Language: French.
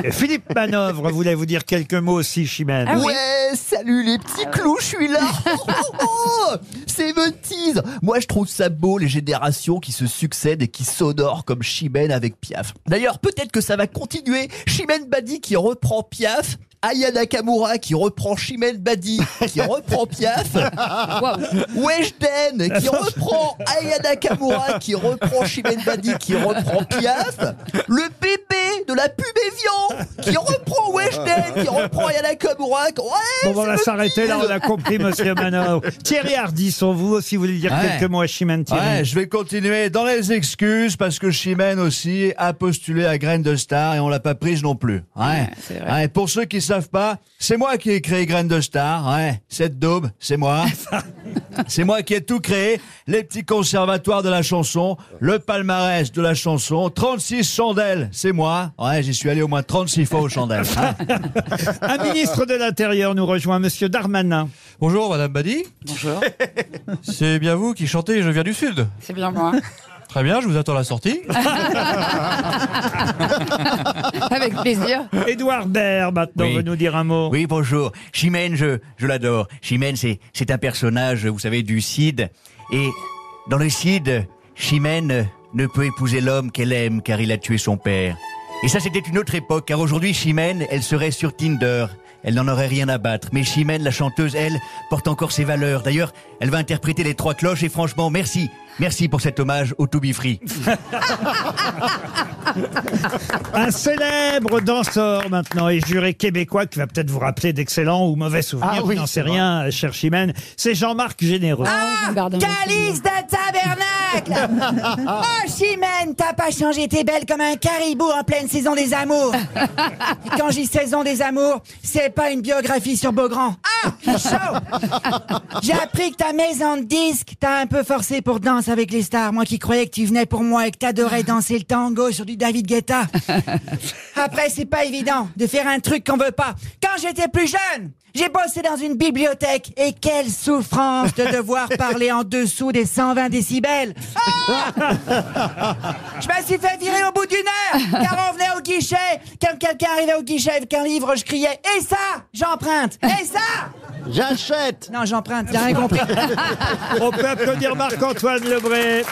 Philippe Manœuvre voulait vous dire quelques mots aussi, Chimène. Ah oui. Ouais, salut les petits clous, je suis là. Oh, oh, oh, c'est tease. Moi, je trouve ça beau les générations qui se succèdent et qui s'honorent comme Chimène avec Piaf. D'ailleurs, peut-être que ça va continuer. Chimène Badi qui reprend Piaf. Aya Nakamura qui reprend Chimène Badi, qui reprend Piaf. Weshden qui reprend Aya Nakamura, qui reprend Chimène Badi, qui reprend Piaf. Le bébé de la pub Evian qui reprend Weshden, qui reprend Aya Nakamura. Ouais, Bon, on va s'arrêter là, on a compris, monsieur Manœuvre. Thierry Ardisson, vous aussi, vous voulez dire Ouais. quelques mots à Chimène Thierry Ouais, je vais continuer dans les excuses parce que Chimène aussi a postulé à Graines de Star et on l'a pas prise non plus. Ouais. c'est vrai. Ouais, pour ceux qui savent pas, c'est moi qui ai créé Graines de Star. Ouais. Cette daube, c'est moi. c'est moi qui ai tout créé. Les petits conservatoires de la chanson, le palmarès de la chanson, 36 chandelles, c'est moi. Ouais, j'y suis allé au moins 36 fois aux chandelles. hein. Un ministre de l'Intérieur nous rejoint, monsieur Darmanin. Bonjour Madame Badi, Bonjour, c'est bien vous qui chantez Je viens du Sud. c'est bien moi. Très bien, je vous attends à la sortie. Avec plaisir. Édouard Baird, maintenant, Oui. veut nous dire un mot. Oui, bonjour. Chimène, je, je l'adore. Chimène, c'est, c'est un personnage, vous savez, du Cid. Et dans le Cid, Chimène ne peut épouser l'homme qu'elle aime car il a tué son père. Et ça, c'était une autre époque, car aujourd'hui, Chimène, elle serait sur Tinder. Elle n'en aurait rien à battre. Mais Chimène, la chanteuse, elle, porte encore ses valeurs. D'ailleurs, elle va interpréter les trois cloches et franchement, merci. Merci pour cet hommage au To Be. Un célèbre danseur maintenant et juré québécois qui va peut-être vous rappeler d'excellents ou mauvais souvenirs, Ah oui, je n'en sais c'est rien, cher Chimène. C'est Jean-Marc Généreux. Ah, Calice de tabernacle Oh, Chimène, t'as pas changé, t'es belle comme un caribou en pleine saison des amours. Et quand je dis saison des amours, c'est pas une biographie sur Beaugrand. Ah, chaud J'ai appris que ta maison de disque t'a un peu forcé pour danse avec les stars. Moi qui croyais que tu venais pour moi et que t'adorais danser le tango sur du David Guetta. Après, c'est pas évident de faire un truc qu'on veut pas. Quand j'étais plus jeune, j'ai bossé dans une bibliothèque et quelle souffrance de devoir parler en dessous des 120 décibels. Ah je me suis fait virer au bout d'une heure car on venait quelqu'un arrivait au guichet avec un livre, je criais Et ça J'emprunte Et ça J'achète Non, j'emprunte, t'as rien compris. On peut applaudir Marc-Antoine Lebré.